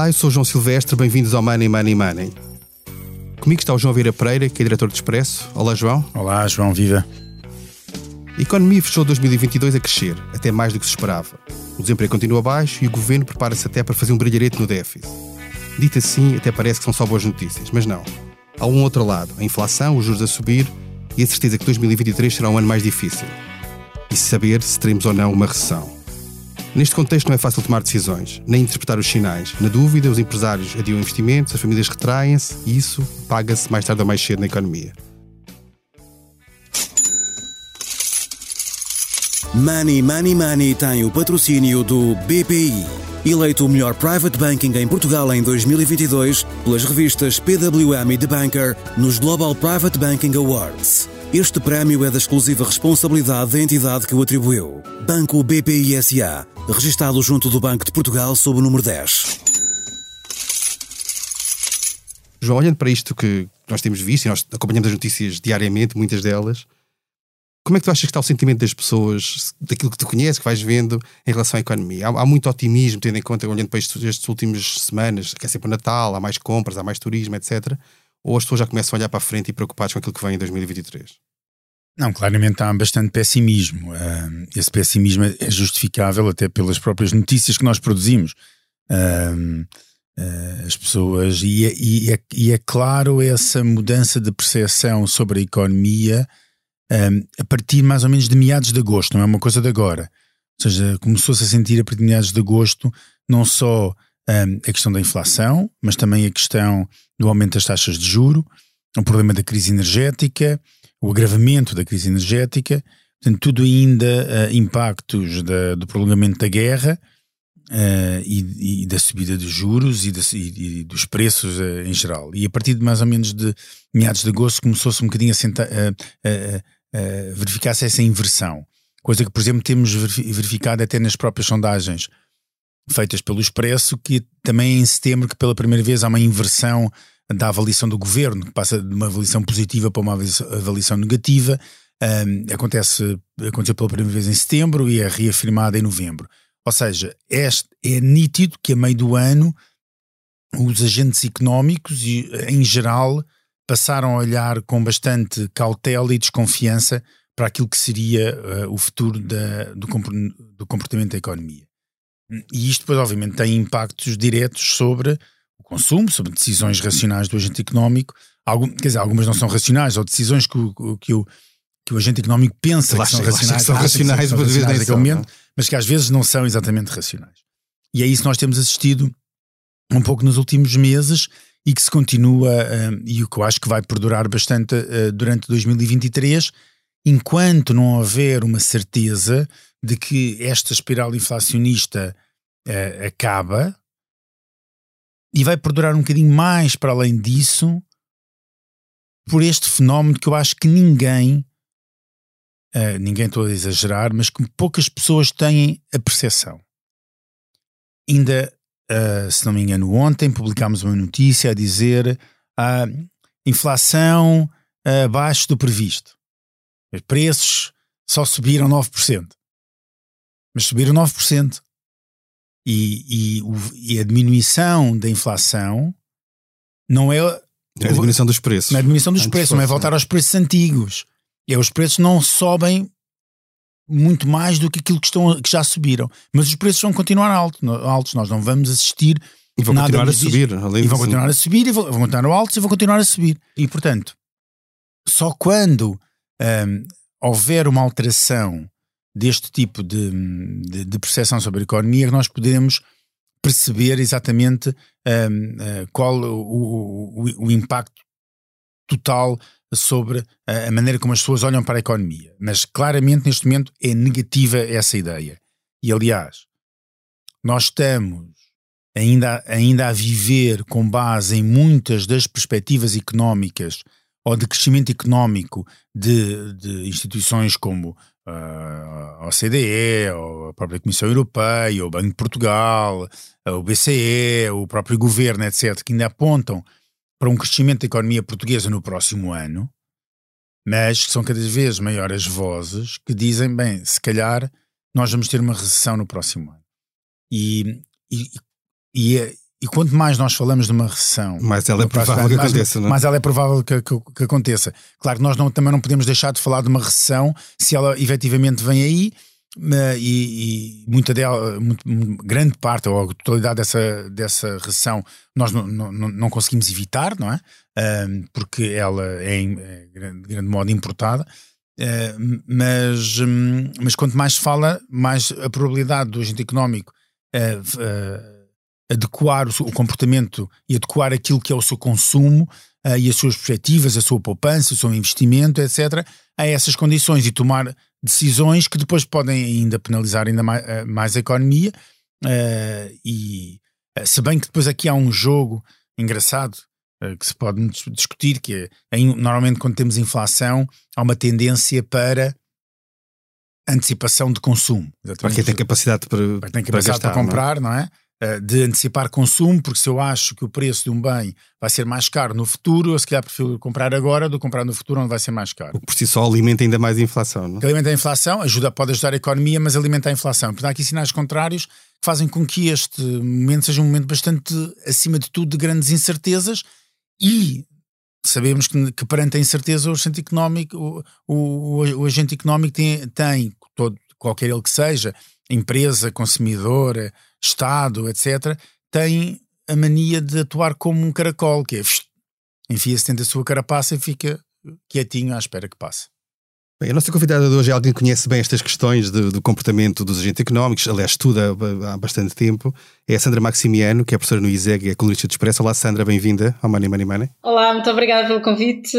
Olá, eu sou João Silvestre, bem-vindos ao Money Money Money. Comigo está o João Vieira Pereira, que é diretor de Expresso. Olá, João. Olá, João, viva. A economia fechou 2022 a crescer, até mais do que se esperava. O desemprego continua baixo e o governo prepara-se até para fazer um brilharete no déficit. Dito assim, até parece que são só boas notícias, mas não. Há um outro lado, a inflação, os juros a subir e a certeza que 2023 será um ano mais difícil. E saber se teremos ou não uma recessão. Neste contexto não é fácil tomar decisões, nem interpretar os sinais. Na dúvida, os empresários adiam investimentos, as famílias retraem-se e isso paga-se mais tarde ou mais cedo na economia. Money Money Money tem o patrocínio do BPI, eleito o melhor private banking em Portugal em 2022 pelas revistas PWM e The Banker nos Global Private Banking Awards. Este prémio é da exclusiva responsabilidade da entidade que o atribuiu. Banco BPI SA, registado junto do Banco de Portugal sob o número 10. João, olhando para isto que nós temos visto e nós acompanhamos as notícias diariamente, muitas delas, como é que tu achas que está o sentimento das pessoas, daquilo que tu conheces, que vais vendo em relação à economia? Há, há muito otimismo, tendo em conta, olhando para estes, estas últimas semanas, que é sempre o Natal, há mais compras, há mais turismo, etc. Ou as pessoas já começam a olhar para a frente e preocupadas com aquilo que vem em 2023? Não, claramente há bastante pessimismo. esse pessimismo é justificável até pelas próprias notícias que nós produzimos. Ah, as pessoas, e é, e, é, e é claro essa mudança de percepção sobre a economia a partir mais ou menos de meados de agosto, não é uma coisa de agora. Ou seja, começou-se a sentir a partir de meados de agosto não só a questão da inflação, mas também a questão do aumento das taxas de juro, o problema da crise energética, o agravamento da crise energética, portanto, tudo ainda uh, impactos da, do prolongamento da guerra uh, e, e, da subida dos juros e, e, e dos preços uh, em geral. E a partir de mais ou menos de meados de agosto começou-se um bocadinho a, sentar, uh, verificasse essa inversão. Coisa que, por exemplo, temos verificado até nas próprias sondagens feitas pelo Expresso, que também em setembro, que pela primeira vez há uma inversão da avaliação do governo, que passa de uma avaliação positiva para uma avaliação negativa. Um, acontece, aconteceu pela primeira vez em setembro e é reafirmada em novembro. Ou seja, este, é nítido que a meio do ano os agentes económicos, em geral, passaram a olhar com bastante cautela e desconfiança para aquilo que seria uh, o futuro da, do, do, comportamento da economia. E isto, depois, obviamente, tem impactos diretos sobre o consumo, sobre decisões racionais do agente económico. Algum, quer dizer, algumas não são racionais, ou decisões que o, que o, que o agente económico pensa que são racionais, que são racionais, que são racionais naquele momento, mas que às vezes não são exatamente racionais. E é isso que nós temos assistido um pouco nos últimos meses e que se continua, uh, e o que eu acho que vai perdurar bastante uh, durante 2023, enquanto não houver uma certeza de que esta espiral inflacionista uh, acaba, e vai perdurar um bocadinho mais para além disso, por este fenómeno que eu acho que ninguém, ninguém estou a exagerar, mas que poucas pessoas têm a percepção. Ainda uh, se não me engano, ontem publicámos uma notícia a dizer a uh, inflação abaixo do previsto. Os preços só subiram 9%. Mas subiram 9%. E, e, o, e a diminuição da inflação não é. É a diminuição dos preços. Não é a diminuição dos preços, não é voltar aos preços antigos. É, os preços não sobem muito mais do que aquilo que, estão, que já subiram. Mas os preços vão continuar alto, altos, nós não vamos assistir. E vão continuar a subir. Além e vão continuar a subir, e vão, vão continuar altos e vão continuar a subir. E portanto, só quando um, houver uma alteração deste tipo de, de, de, percepção sobre a economia que nós poderemos perceber exatamente um, uh, qual o, o, o impacto total sobre a maneira como as pessoas olham para a economia. Mas claramente neste momento é negativa essa ideia. E aliás, nós estamos ainda, ainda a viver com base em muitas das perspectivas económicas ou de crescimento económico de, de instituições como uh, a OCDE, ou a própria Comissão Europeia, o Banco de Portugal, o BCE, o próprio governo, etc., que ainda apontam para um crescimento da economia portuguesa no próximo ano, mas que são cada vez maiores vozes que dizem, bem, se calhar nós vamos ter uma recessão no próximo ano. E, e, e, é, e quanto mais nós falamos de uma recessão, mais ela é provável que aconteça, mais, mais ela é provável que, que, que aconteça. Claro que nós não, também não podemos deixar de falar de uma recessão se ela efetivamente vem aí e, e muita dela, muito, grande parte ou a totalidade dessa, dessa recessão nós não, não, não conseguimos evitar, não é? Porque ela é, é de grande modo importada. Uh, mas, um, mas quanto mais se fala, mais a probabilidade do agente económico uh, adequar o, o, comportamento e adequar aquilo que é o seu consumo e as suas perspectivas, a sua poupança, o seu investimento, etc., a essas condições e tomar decisões que depois podem ainda penalizar ainda mais, eh, mais a economia. Uh, e uh, se bem que depois aqui há um jogo engraçado uh, que se pode discutir, que é normalmente quando temos inflação há uma tendência para antecipação de consumo. Para quem tem capacidade para, para, tem capacidade para, gastar, para comprar, não é? Não é? Eh, de antecipar consumo, porque se eu acho que o preço de um bem vai ser mais caro no futuro, eu se calhar prefiro comprar agora do que comprar no futuro onde vai ser mais caro. O que por si só alimenta ainda mais a inflação, não? Alimenta a inflação, ajuda, pode ajudar a economia, mas alimenta a inflação. Portanto, há aqui sinais contrários que fazem com que este momento seja um momento bastante, acima de tudo, de grandes incertezas e sabemos que, que perante a incerteza o agente económico, o, o, o agente económico tem, tem todo, qualquer ele que seja, empresa, consumidor, Estado, etc., tem a mania de atuar como um caracol, que é enfia-se dentro da sua carapaça e fica quietinho à espera que passe. Bem, a nossa convidada de hoje é alguém que conhece bem estas questões de, do comportamento dos agentes económicos, aliás, estuda há bastante tempo. É a Sandra Maximiano, que é professora no ISEG e é colunista de Expresso. Olá, Sandra, bem-vinda ao Money Money Money. Olá, muito obrigada pelo convite.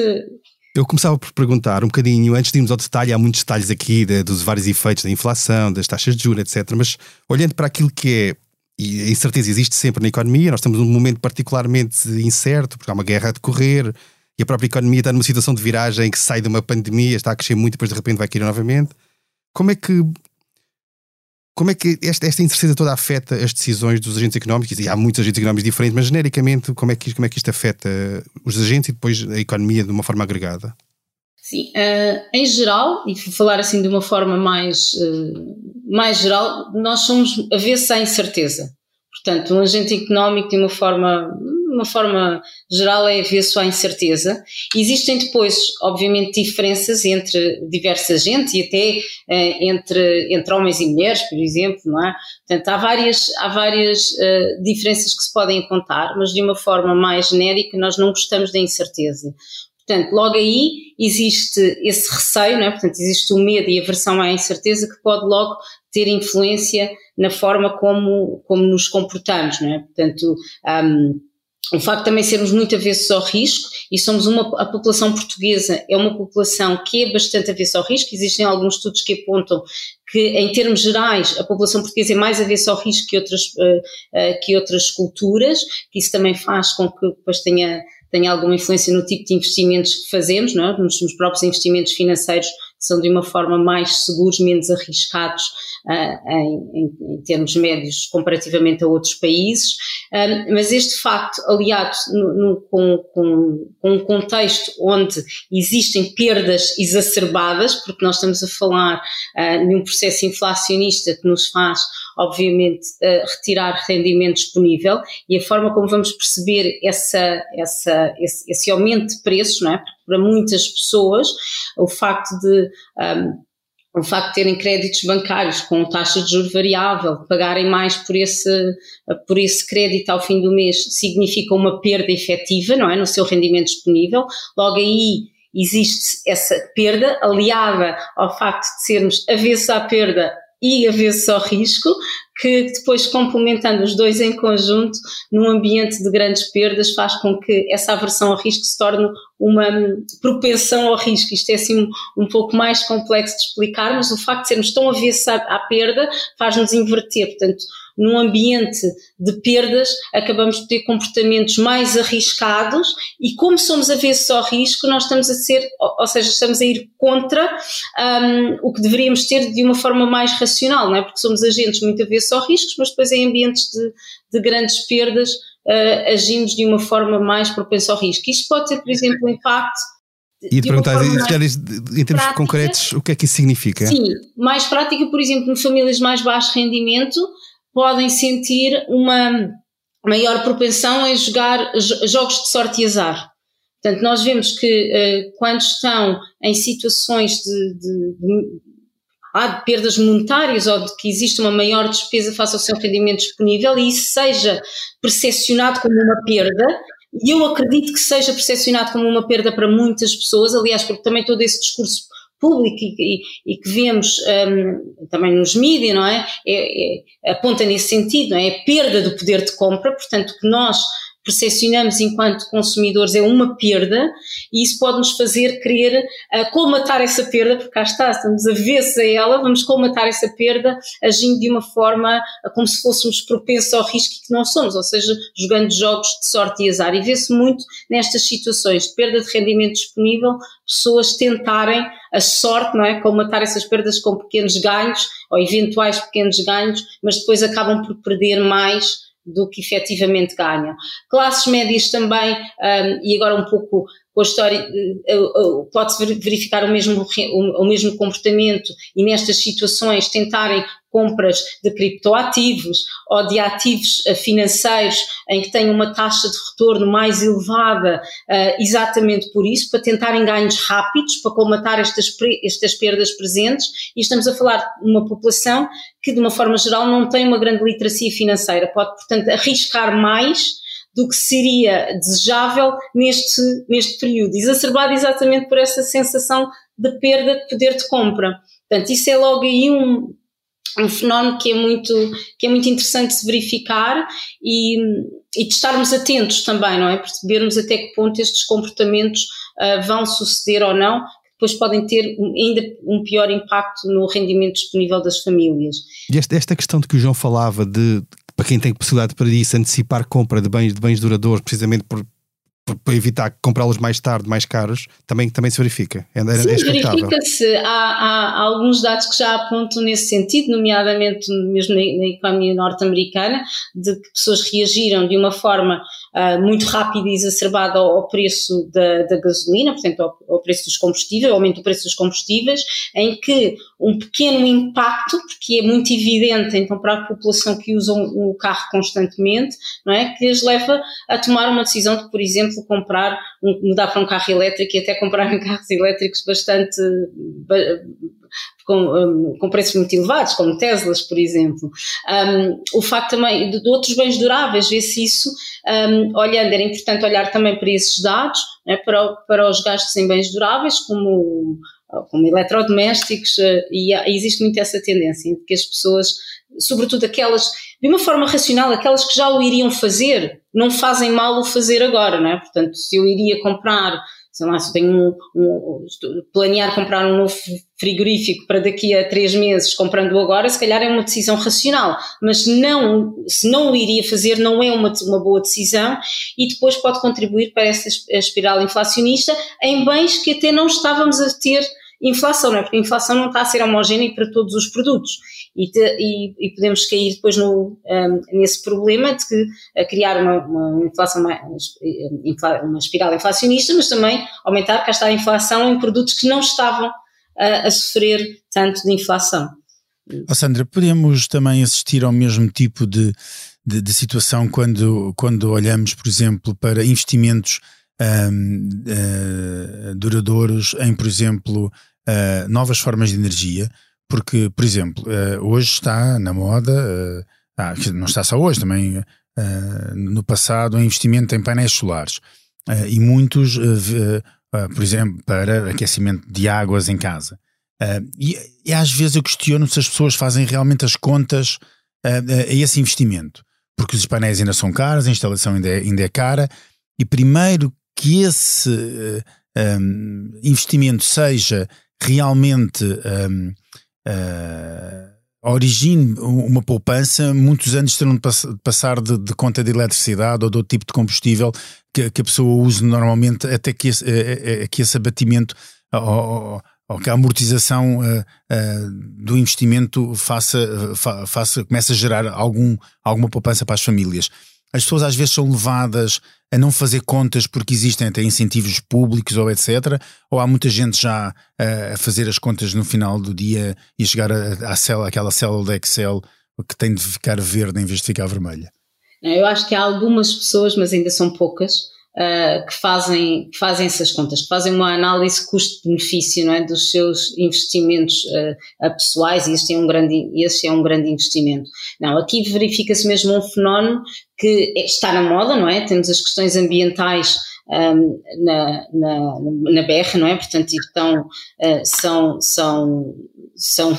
Eu começava por perguntar um bocadinho, antes de irmos ao detalhe, há muitos detalhes aqui de, dos vários efeitos da inflação, das taxas de juros, etc. Mas olhando para aquilo que é, e a incerteza existe sempre na economia, nós estamos num momento particularmente incerto, porque há uma guerra a decorrer, e a própria economia está numa situação de viragem que sai de uma pandemia, está a crescer muito, depois de repente vai cair novamente. Como é que como é que esta, esta incerteza toda afeta as decisões dos agentes económicos? E há muitos agentes económicos diferentes, mas genericamente, como é que, como é que isto afeta os agentes e depois a economia de uma forma agregada? Sim, uh, em geral, e vou falar assim de uma forma mais, uh, mais geral, nós somos avessos à incerteza. Portanto, um agente económico, de uma forma uma forma geral, é avesso à incerteza. Existem depois, obviamente, diferenças entre diversa gente e até eh, entre, entre homens e mulheres, por exemplo, não é? Portanto, há várias, há várias uh, diferenças que se podem apontar, mas de uma forma mais genérica, nós não gostamos da incerteza. Portanto, logo aí existe esse receio, não é? portanto, existe o medo e a aversão à incerteza que pode logo ter influência na forma como, como nos comportamos, não é? Portanto, um, o facto de também sermos muito avessos ao risco, e somos uma, a população portuguesa é uma população que é bastante avessa ao risco, existem alguns estudos que apontam que, em termos gerais, a população portuguesa é mais avessa ao risco que outras, uh, uh, que outras culturas, que isso também faz com que depois tenha, tenha alguma influência no tipo de investimentos que fazemos, não é? nos, nos próprios investimentos financeiros são de uma forma mais seguros, menos arriscados uh, em, em, termos médios comparativamente a outros países, um, mas este facto, aliado no, no, com, com, com, um contexto onde existem perdas exacerbadas, porque nós estamos a falar uh, de um processo inflacionista que nos faz, obviamente, uh, retirar rendimento disponível e a forma como vamos perceber essa, essa, esse, esse aumento de preços, não é? Porque para muitas pessoas, o facto de um, o facto de terem créditos bancários com taxa de juro variável, pagarem mais por esse, por esse crédito ao fim do mês, significa uma perda efetiva, não é? No seu rendimento disponível. Logo aí existe essa perda, aliada ao facto de sermos avessos à perda e avessos ao risco, que depois complementando os dois em conjunto, num ambiente de grandes perdas, faz com que essa aversão ao risco se torne uma propensão ao risco. Isto é assim um, um pouco mais complexo de explicar, mas o facto de sermos tão avessos à, à perda faz-nos inverter. Portanto, num ambiente de perdas, acabamos de ter comportamentos mais arriscados e como somos avessos ao risco, nós estamos a ser, ou seja, estamos a ir contra um, o que deveríamos ter de uma forma mais racional, não é? Porque somos agentes muito avessos ao risco, mas depois em ambientes de, de grandes perdas uh, agimos de uma forma mais propensa ao risco. Isto pode ter, por exemplo, um impacto e te perguntar, em termos prática, concretos, o que é que isso significa? Sim, mais prática, por exemplo, em famílias de mais baixo rendimento, podem sentir uma, maior propensão é jogar jogos de sorte e azar. Portanto, nós vemos que uh, quando estão em situações de, de, de, de, perdas monetárias ou de que existe uma maior despesa face ao seu rendimento disponível e isso seja percepcionado como uma perda, e eu acredito que seja percepcionado como uma perda para muitas pessoas, aliás, porque também todo esse discurso público e, e, e que vemos um, também nos mídias, não é? É, é? Aponta nesse sentido, não é? é? A perda do poder de compra, portanto, que nós percepcionamos enquanto consumidores é uma perda e isso pode nos fazer querer uh, colmatar essa perda, porque cá está, estamos avessos a ela, vamos colmatar essa perda agindo de uma forma uh, como se fôssemos propensos ao risco que não somos, ou seja, jogando jogos de sorte e azar. E vê-se muito nestas situações de perda de rendimento disponível, pessoas tentarem a sorte, não é? Colmatar essas perdas com pequenos ganhos ou eventuais pequenos ganhos, mas depois acabam por perder mais do que efetivamente ganham. Classes médias também, um, e agora um pouco com a história, uh, uh, pode-se verificar o mesmo, o, mesmo comportamento e nestas situações tentarem compras de criptoativos ou de ativos financeiros em que têm uma taxa de retorno mais elevada, exatamente por isso, para tentarem ganhos rápidos, para colmatar estas, estas perdas presentes, e estamos a falar de uma população que, de uma forma geral, não tem uma grande literacia financeira, pode, portanto, arriscar mais do que seria desejável neste, neste período, exacerbado exatamente por essa sensação de perda de poder de compra. Portanto, isso é logo aí um, um fenómeno que é muito, que é muito interessante de verificar e, e de estarmos atentos também, não é? Percebermos até que ponto estes comportamentos uh, vão suceder ou não, que depois podem ter ainda um pior impacto no rendimento disponível das famílias. E esta, esta questão de que o João falava de para quem tem possibilidade para isso, antecipar compra de bens, de bens duradouros, precisamente por, para evitar comprá-los mais tarde, mais caros, também, também se verifica. É, é Sim, é verifica-se. Há, há, há, alguns dados que já apontam nesse sentido, nomeadamente mesmo na, na economia norte-americana, de que pessoas reagiram de uma forma uh, muito rápida e exacerbada ao, ao preço da, da, gasolina, portanto ao, ao, preço dos combustíveis, ao aumento do preço dos combustíveis, em que um pequeno impacto, porque é muito evidente então para a população que usa o carro constantemente, não é, que as leva a tomar uma decisão de, por exemplo, comprar, mudar para um carro elétrico e até comprarem carros elétricos bastante com, com preços muito elevados, como Teslas, por exemplo. Um, o facto também de, de, outros bens duráveis, vê-se isso, um, olhando, era importante olhar também para esses dados, né, para, para os gastos em bens duráveis, como, como eletrodomésticos, uh, e existe muito essa tendência, em que as pessoas, sobretudo aquelas, de uma forma racional, aquelas que já o iriam fazer, não fazem mal o fazer agora, não é? Portanto, se eu iria comprar sei lá, se tenho um, um, planear comprar um novo frigorífico para daqui a três meses, comprando agora, se calhar é uma decisão racional, mas não, se não o iria fazer, não é uma, uma boa decisão e depois pode contribuir para essa espiral inflacionista em bens que até não estávamos a ter inflação, não é? Porque a inflação não está a ser homogénea para todos os produtos e, te, e, e podemos cair depois no, um, nesse problema de que, a criar uma, uma inflação, uma, uma espiral inflacionista, mas também aumentar, cá está a inflação em produtos que não estavam a, a sofrer tanto de inflação. Oh Sandra, podemos também assistir ao mesmo tipo de, de, de situação quando, quando olhamos, por exemplo, para investimentos um, uh, duradouros em, por exemplo, uh, novas formas de energia, porque, por exemplo, uh, hoje está na moda, uh, ah, não está só hoje, também uh, no passado, um investimento em painéis solares. e muitos, por exemplo, para aquecimento de águas em casa. E, e, às vezes eu questiono se as pessoas fazem realmente as contas a esse investimento. Porque os painéis ainda são caros, a instalação ainda é, ainda é cara, e primeiro que esse um, investimento seja realmente um, uh, origine uma poupança, muitos anos terão de passar de, de, conta de eletricidade ou de outro tipo de combustível que, que a pessoa use normalmente até que esse, é, é, que esse abatimento ou, ou, que a amortização uh, uh, do investimento faça, fa, faça, comece a gerar algum, alguma poupança para as famílias. As pessoas às vezes são levadas a não fazer contas porque existem até incentivos públicos ou etc. Ou há muita gente já a fazer as contas no final do dia e chegar à aquela célula de Excel que tem de ficar verde em vez de ficar vermelha? Eu acho que há algumas pessoas, mas ainda são poucas, uh, que, fazem, que fazem essas contas, que fazem uma análise custo-benefício não é, dos seus investimentos uh, pessoais e este é, um grande, este é um grande investimento. Não, aqui verifica-se mesmo um fenómeno que está na moda, não é? Temos as questões ambientais um, na, na, na BR, não é? Portanto, então, uh, são, são, são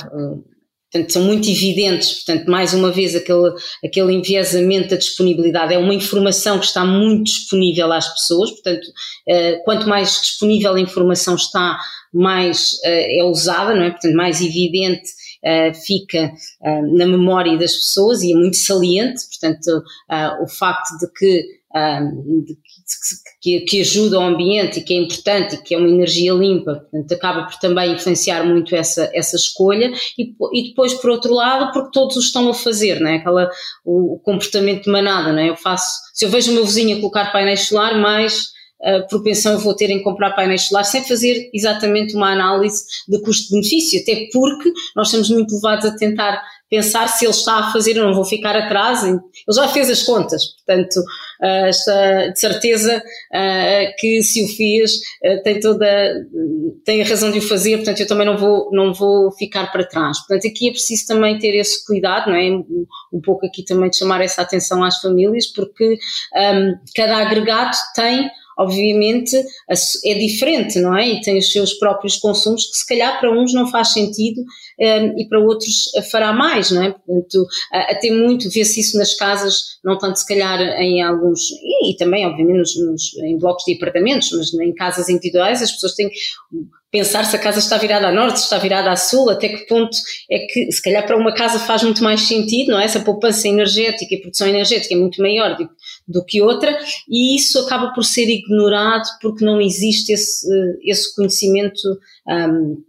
Portanto, são muito evidentes, portanto, mais uma vez, aquele, aquele enviesamento da disponibilidade. É uma informação que está muito disponível às pessoas, portanto, eh, quanto mais disponível a informação está, mais eh, é usada, não é? Portanto, mais evidente Uh, fica uh, na memória das pessoas e é muito saliente, portanto, uh, o facto de que, de que, que, ajuda ao ambiente e que é importante e que é uma energia limpa, portanto, acaba por também influenciar muito essa, essa escolha. E, e depois, por outro lado, porque todos o estão a fazer, não é? Aquela, o, o comportamento de manada, não é? Eu faço, se eu vejo o meu vizinho a colocar painéis solar, mais uh, propensão eu vou ter em comprar painéis solares sem fazer exatamente uma análise de custo-benefício, até porque nós estamos muito levados a tentar pensar se ele está a fazer, eu não vou ficar atrás, ele já fez as contas, portanto, está de certeza uh, que se o fez, uh, tem toda, tem a razão de o fazer, portanto, eu também não vou, não vou ficar para trás. Portanto, aqui é preciso também ter esse cuidado, não é? Um pouco aqui também de chamar essa atenção às famílias, porque um, cada agregado tem obviamente é diferente, não é? E tem os seus próprios consumos que se calhar para uns não faz sentido um, ehm, e para outros fará mais, não é? Portanto, até muito vê-se isso nas casas, não tanto se calhar em alguns, e, e também obviamente nos, nos, em blocos de apartamentos, mas em casas individuais as pessoas têm pensar se a casa está virada a norte, se está virada a sul, até que ponto é que, se calhar para uma casa faz muito mais sentido, não é? Essa poupança energética e produção energética é muito maior do, do que outra, e isso acaba por ser ignorado porque não existe esse, esse conhecimento um,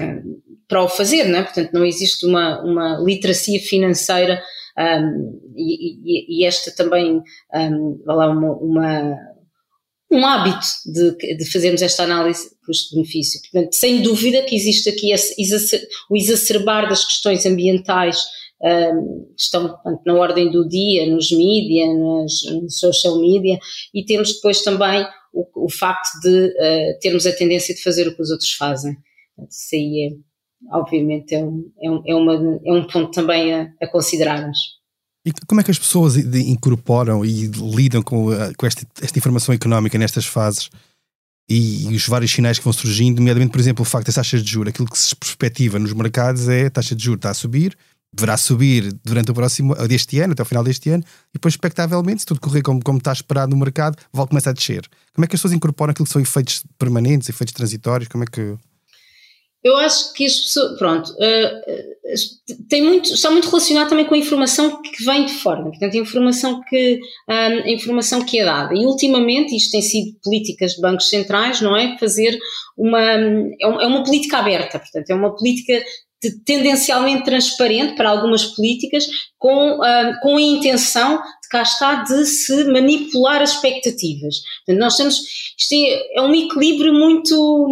um, para o fazer, não é? Portanto, não existe uma, uma literacia financeira um, e, e, e, esta também, um, lá, uma, uma um hábito de, de fazermos esta análise custo-benefício. Portanto, sem dúvida que existe aqui esse, o exacerbar das questões ambientais um, estão portanto, na ordem do dia, nos mídia, nos, nos social media, e temos depois também o, o facto de uh, termos a tendência de fazer o que os outros fazem. Isso aí é, obviamente, é um, é um, é uma, é um ponto também a, a considerarmos. E como é que as pessoas incorporam e lidam com, eh, com esta, esta informação económica nestas fases e, e, os vários sinais que vão surgindo, nomeadamente, por exemplo, o facto das taxas de juros, aquilo que se perspectiva nos mercados é a taxa de juros está a subir, deverá subir durante o próximo deste ano, até o final deste ano, e depois, expectavelmente, se tudo correr como, como está esperado no mercado, vai começar a descer. Como é que as pessoas incorporam aquilo que são efeitos permanentes, efeitos transitórios? Como é que. Eu acho que as pessoas, pronto, uh, tem muito, está muito relacionado também com a informação que vem de fora, portanto, a informação que, um, informação que é dada. E ultimamente, isto tem sido políticas de bancos centrais, não é? Fazer uma, é uma política aberta, portanto, é uma política tendencialmente transparente para algumas políticas, com, uh, com a intenção de cá está de se manipular as expectativas. Portanto, nós temos, isto é, é, um equilíbrio muito,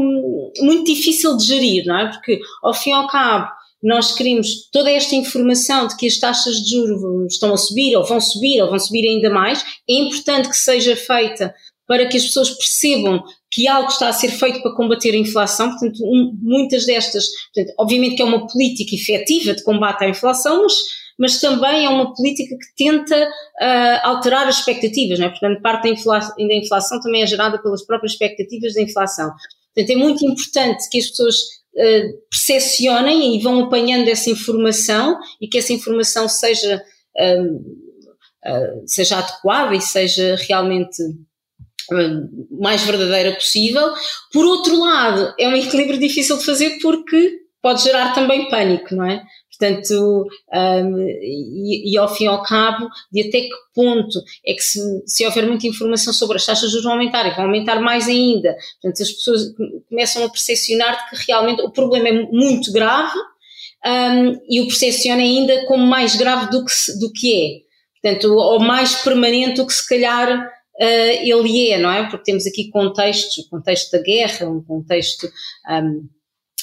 muito difícil de gerir, não é? Porque, ao fim e ao cabo, nós queremos toda esta informação de que as taxas de juros estão a subir, ou vão subir, ou vão subir ainda mais, é importante que seja feita para que as pessoas percebam que algo está a ser feito para combater a inflação, portanto, um, muitas destas, portanto, obviamente que é uma política efetiva de combate à inflação, mas, mas também é uma política que tenta uh, alterar as expectativas, não é? portanto, parte da inflação, da inflação também é gerada pelas próprias expectativas da inflação. Portanto, é muito importante que as pessoas uh, percepcionem e vão apanhando essa informação e que essa informação seja, uh, uh, seja adequada e seja realmente mais verdadeira possível. Por outro lado, é um equilíbrio difícil de fazer porque pode gerar também pânico, não é? Portanto, um, e, e, ao fim e ao cabo, de até que ponto é que se, se houver muita informação sobre as taxas de juros vão aumentar e vão aumentar mais ainda. Portanto, as pessoas começam a percepcionar que realmente o problema é muito grave um, e o percepcionam ainda como mais grave do que, do que é. Portanto, ou mais permanente do que se calhar ele é, não é? Porque temos aqui contextos, o contexto da guerra, um contexto um,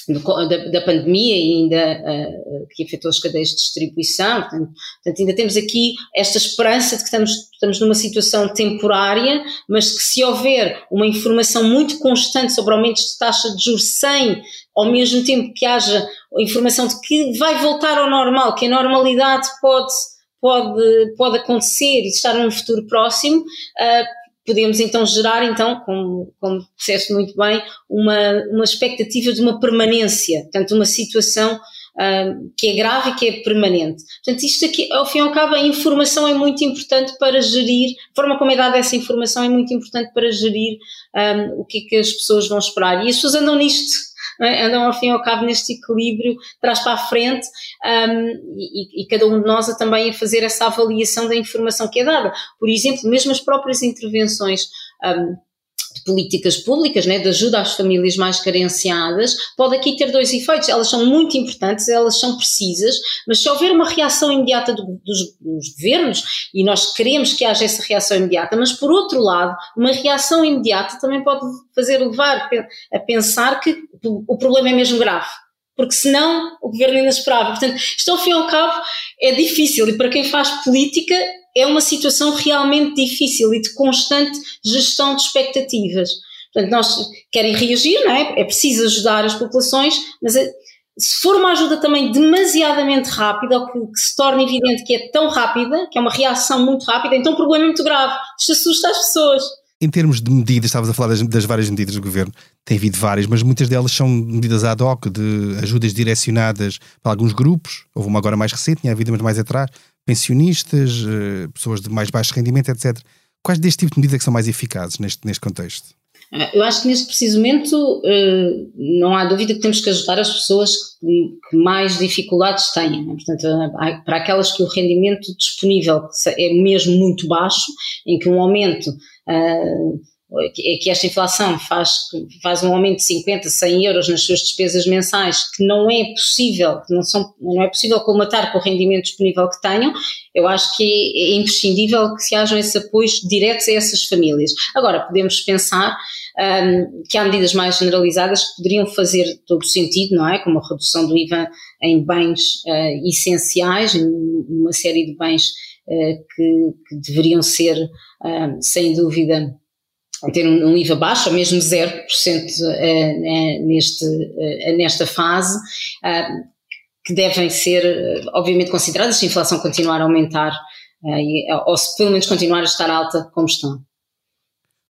da, da, pandemia ainda uh, que afetou as cadeias de distribuição. Portanto, portanto, ainda temos aqui esta esperança de que estamos, estamos numa situação temporária, mas que se houver uma informação muito constante sobre aumentos de taxa de juros sem ao mesmo tempo que haja informação de que vai voltar ao normal, que a normalidade pode, pode, pode acontecer e estar num futuro próximo, uh, podemos então gerar, então, como, como disseste muito bem, uma, uma expectativa de uma permanência, portanto, uma situação uh, que é grave e que é permanente. Portanto, isto aqui, ao fim e ao cabo, a informação é muito importante para gerir, a forma como é dada essa informação é muito importante para gerir um, ah, o que é que as pessoas vão esperar. E as pessoas andam nisto é? andam ao fim e ao cabo neste equilíbrio, trás para a frente, um, e, e, cada um de nós a também a fazer essa avaliação da informação que é dada. Por exemplo, mesmo as próprias intervenções. Um, de políticas públicas, né, de ajuda às famílias mais carenciadas, pode aqui ter dois efeitos. Elas são muito importantes, elas são precisas, mas se houver uma reação imediata do, dos, dos, governos, e nós queremos que haja essa reação imediata, mas por outro lado, uma reação imediata também pode fazer levar a pensar que o problema é mesmo grave porque senão o governo ainda esperava. Portanto, isto ao fim e ao cabo é difícil e para quem faz política é uma situação realmente difícil e de constante gestão de expectativas. Portanto, nós querem reagir, não é? É preciso ajudar as populações, mas é, se for uma ajuda também demasiadamente rápida, ou que, que, se torne evidente que é tão rápida, que é uma reação muito rápida, então o problema é muito grave. Isto assusta as pessoas. Em termos de medidas, estavas a falar das, das, várias medidas do governo, tem havido várias, mas muitas delas são medidas ad hoc, de ajudas direcionadas para alguns grupos. Houve uma agora mais recente, tinha havido umas mais atrás, pensionistas, eh, pessoas de mais baixo rendimento, etc. Quais deste tipo de medidas que são mais eficazes neste, neste contexto? Ah, eu acho que neste preciso momento eh, não há dúvida que temos que ajudar as pessoas que mais dificuldades têm. Né? Portanto, para aquelas que o rendimento disponível é mesmo muito baixo, em que um aumento uh, é que esta inflação faz, faz um aumento de 50, 100 euros nas suas despesas mensais, que não é possível, que não, são, não é possível colmatar com o rendimento disponível que tenham, eu acho que é, é imprescindível que se hajam esses apoios diretos a essas famílias. Agora, podemos pensar um, que há medidas mais generalizadas que poderiam fazer todo o sentido, não é? Como a redução do IVA em bens uh, essenciais, em uma série de bens uh, que, que, deveriam ser, uh, sem dúvida, ter um, IVA baixo, ou mesmo 0% uh, né, neste, uh, nesta fase, uh, que devem ser, obviamente, consideradas se a inflação continuar a aumentar, ou se pelo menos continuar a estar alta como estão.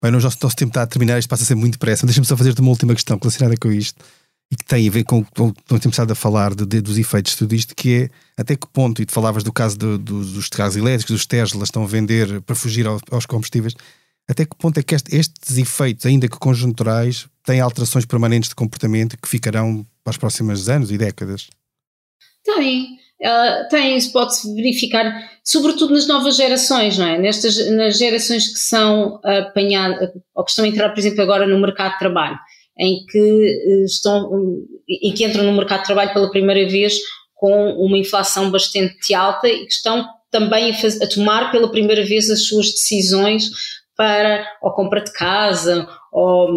Bem, nós nosso, nosso tempo está a terminar, isto passa a ser muito depressa. Deixa-me só fazer-te uma última questão relacionada com isto e que tem a ver com o que temos estado a falar de, de, dos efeitos de tudo isto, que é até que ponto, e tu falavas do caso do, do, dos carros elétricos, dos Teslas estão a vender para fugir ao, aos combustíveis, até que ponto é que este, estes efeitos, ainda que conjunturais, têm alterações permanentes de comportamento que ficarão para os próximos anos e décadas? Tem. Uh, tem, isso pode-se verificar, sobretudo nas novas gerações, não é? Nestas, nas gerações que são apanhadas, ou que estão a entrar, por exemplo, agora no mercado de trabalho, em que eh, estão, em que entram no mercado de trabalho pela primeira vez com uma inflação bastante alta e que estão também a, a tomar pela primeira vez as suas decisões para ou compra de casa ou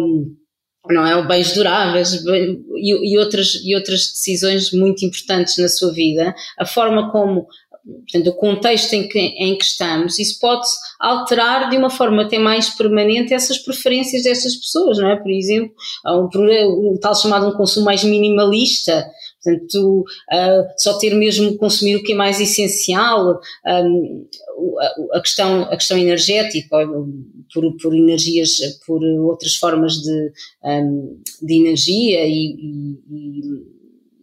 não é, ou bens duráveis e, e, outras, e outras decisões muito importantes na sua vida, a forma como portanto, o contexto em que, em que estamos, isso pode alterar de uma forma até mais permanente essas preferências destas pessoas, não é? Por exemplo, um, o tal chamado um consumo mais minimalista, Portanto, uh, só ter mesmo consumir o que é mais essencial, um, a, questão, a questão energética, por, por energias, por outras formas de, um, de energia e, e,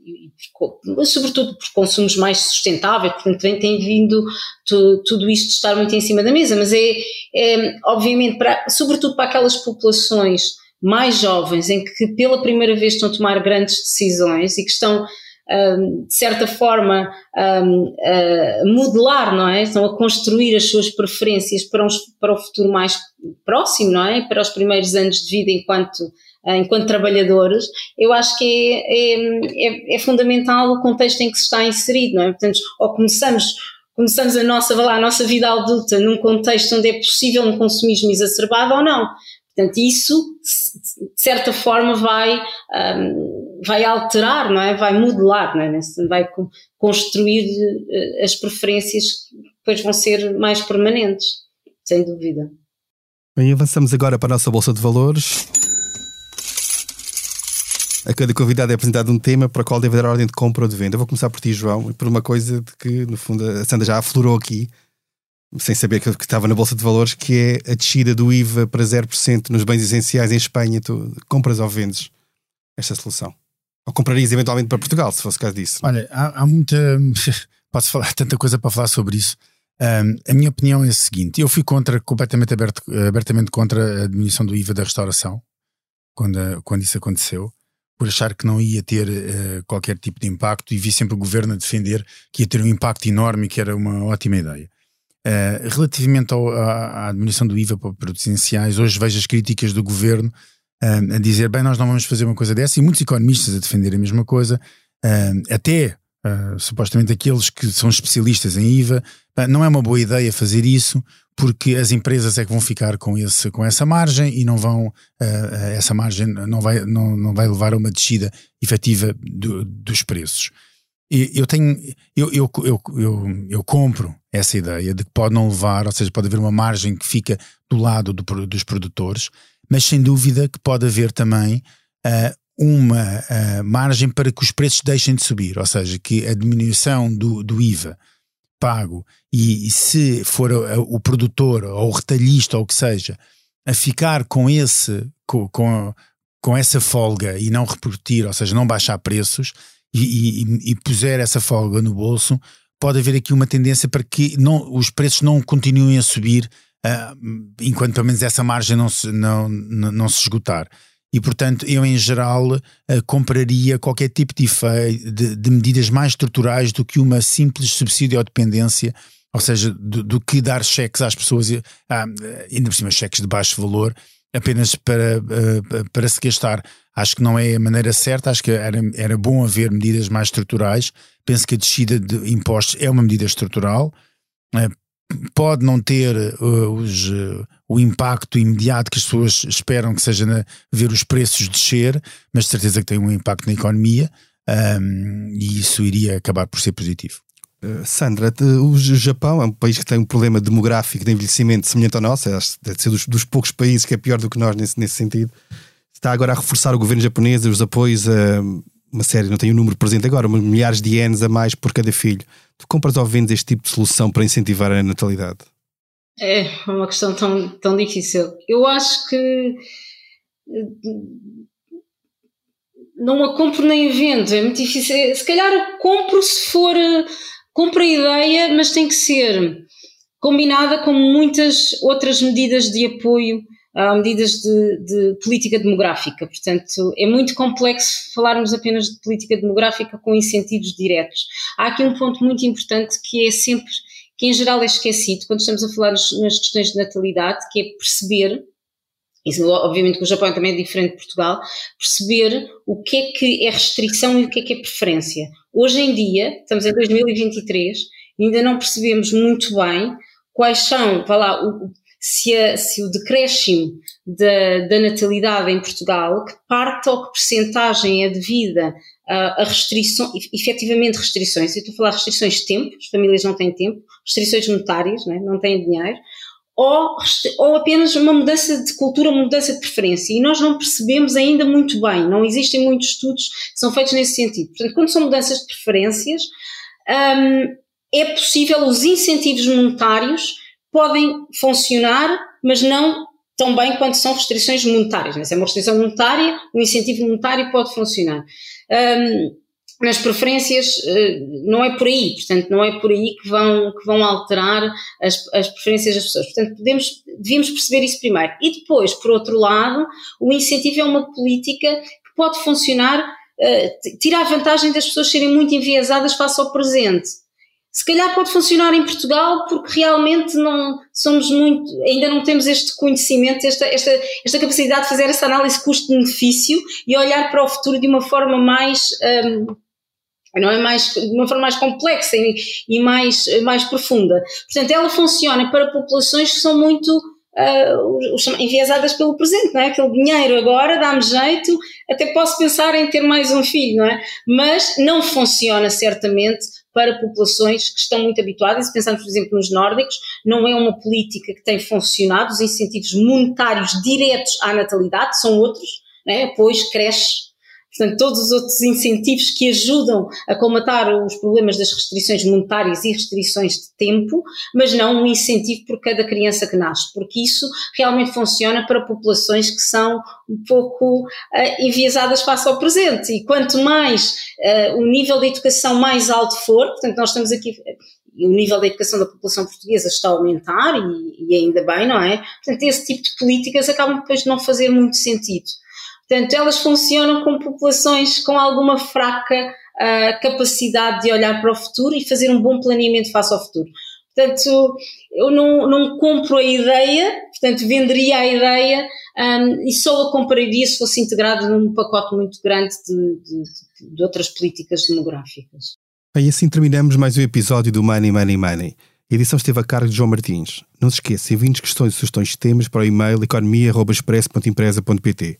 e, sobretudo por consumos mais sustentáveis, portanto tem, tem vindo tu, tudo isto estar muito em cima da mesa, mas é, é obviamente, para, sobretudo para aquelas populações mais jovens em que pela primeira vez estão a tomar grandes decisões e que estão um, de certa forma um, a modelar, não é? Estão a construir as suas preferências para, um, para o futuro mais próximo, não é? Para os primeiros anos de vida enquanto enquanto trabalhadores, eu acho que é, é, é, é, fundamental o contexto em que se está inserido, não é? Portanto, ou começamos, começamos a nossa, lá, a nossa vida adulta num contexto onde é possível um consumismo exacerbado ou não. Portanto, isso, de certa forma, vai um, vai alterar, não é? Vai modelar, não é? Vai construir uh, as preferências que depois vão ser mais permanentes, sem dúvida. Bem, avançamos agora para a nossa Bolsa de Valores. A cada convidado é apresentado um tema para o qual deve dar ordem de compra ou de venda. Eu vou começar por ti, João, e por uma coisa de que, no fundo, a Sandra já aflorou aqui, sem saber que, que estava na Bolsa de Valores, que é a descida do IVA para 0% nos bens essenciais em Espanha. Tu compras ou vendes esta solução? Ou comprarias eventualmente para Portugal, se fosse o caso disso? Olha, há, há muita. Posso falar tanta coisa para falar sobre isso. Um, a minha opinião é a seguinte: eu fui contra, completamente aberto, abertamente contra a diminuição do IVA da restauração, quando, quando isso aconteceu por achar que não ia ter uh, qualquer tipo de impacto e vi sempre o governo a defender que ia ter um impacto enorme e que era uma ótima ideia. Uh, relativamente ao, à, à, diminuição do IVA para produtos essenciais, hoje vejo as críticas do governo uh, a dizer: bem, nós não vamos fazer uma coisa dessa, e muitos economistas a defender a mesma coisa, até supostamente aqueles que são especialistas em IVA, não é uma boa ideia fazer isso, porque as empresas é que vão ficar com, esse, com essa margem e não vão, uh, essa margem não vai, não, não vai levar a uma descida efetiva do, dos preços. Eu tenho, eu, eu, eu, eu, eu compro essa ideia de que pode não levar, ou seja, pode haver uma margem que fica do lado do, dos produtores, mas sem dúvida que pode haver também uh, uma uh, margem para que os preços deixem de subir, ou seja, que a diminuição do, do IVA pago e, e se for o, o produtor ou o retalhista ou o que seja a ficar com esse com, com, com essa folga e não repercutir, ou seja, não baixar preços e, e, e, puser essa folga no bolso, pode haver aqui uma tendência para que não, os preços não continuem a subir uh, enquanto pelo menos essa margem não se, não, não, não se esgotar e, portanto, eu em geral uh, compraria qualquer tipo de, de, de, medidas mais estruturais do que uma simples subsídio ou dependência, ou seja, do, do que dar cheques às pessoas, uh, ainda por cima cheques de baixo valor, apenas para, para se gastar. Acho que não é a maneira certa, acho que era, era bom haver medidas mais estruturais. Penso que a descida de impostos é uma medida estrutural. Uh, pode não ter uh, os, uh, o impacto imediato que as pessoas esperam que seja na, ver os preços descer, mas de certeza que tem um impacto na economia um, e isso iria acabar por ser positivo. Uh, Sandra, o Japão é um país que tem um problema demográfico de envelhecimento semelhante ao nosso, deve ser dos, dos poucos países que é pior do que nós nesse, nesse sentido. Está agora a reforçar o governo japonês os apoios a uma série, não tenho o número presente agora, milhares de ienes a mais por cada filho. Tu compras ou vendes este tipo de solução para incentivar a natalidade? É uma questão tão, tão difícil. Eu acho que não a compro nem vendo, é muito difícil. Se calhar compro se for, compro a ideia, mas tem que ser combinada com muitas outras medidas de apoio a medidas de, de, política demográfica. Portanto, é muito complexo falarmos apenas de política demográfica com incentivos diretos. Há aqui um ponto muito importante que é sempre, que em geral é esquecido quando estamos a falar nas questões de natalidade, que é perceber isso, obviamente que o Japão também é diferente de Portugal, perceber o que é que é restrição e o que é que é preferência. Hoje em dia, estamos em 2023, ainda não percebemos muito bem quais são, vá lá, o, se, a, se o decréscimo da, da, natalidade em Portugal, que parte ou que percentagem é devida a, a restrições, efetivamente restrições, eu estou a falar restrições de tempo, as famílias não têm tempo, restrições monetárias, né, não têm dinheiro, ou, ou apenas uma mudança de cultura, uma mudança de preferência. E nós não percebemos ainda muito bem, não existem muitos estudos que são feitos nesse sentido. Portanto, quando são mudanças de preferências, hum, é possível os incentivos monetários podem funcionar, mas não tão bem quanto são restrições monetárias. Né? Se é uma restrição monetária, o incentivo monetário pode funcionar. Um, nas preferências uh, não é por aí, portanto, não é por aí que vão, que vão alterar as, as preferências das pessoas. Portanto, podemos, devíamos perceber isso primeiro. E depois, por outro lado, o incentivo é uma política que pode funcionar, uh, tirar vantagem das pessoas serem muito enviesadas face ao presente se calhar pode funcionar em Portugal porque realmente não somos muito, ainda não temos este conhecimento, esta, esta, esta capacidade de fazer essa análise custo-benefício e olhar para o futuro de uma forma mais um, não é mais de uma forma mais complexa e, e, mais, mais profunda. Portanto, ela funciona para populações que são muito uh, enviesadas pelo presente, não é? Aquele dinheiro agora dá-me jeito, até posso pensar em ter mais um filho, não é? Mas não funciona certamente para populações que estão muito habituadas, se pensarmos, por exemplo, nos nórdicos, não é uma política que tem funcionado, os incentivos monetários diretos à natalidade são outros, né? pois cresce Portanto, todos os outros incentivos que ajudam a colmatar os problemas das restrições monetárias e restrições de tempo, mas não um incentivo por cada criança que nasce, porque isso realmente funciona para populações que são um pouco uh, enviesadas face ao presente. E quanto mais uh, o nível de educação mais alto for, portanto, nós estamos aqui o nível da educação da população portuguesa está a aumentar e, e, ainda bem, não é? Portanto, esse tipo de políticas acabam depois de não fazer muito sentido. Portanto, elas funcionam com populações com alguma fraca uh, capacidade de olhar para o futuro e fazer um bom planeamento face ao futuro. Portanto, eu não, não compro a ideia, portanto, venderia a ideia um, e só a compraria se fosse integrado num pacote muito grande de, de, de outras políticas demográficas. Bem, assim terminamos mais um episódio do Money, Money, Money. A edição esteve a cargo de João Martins. Não se esqueça, enviem-nos questões e sugestões de temas para o e-mail economia.express.empresa.pt.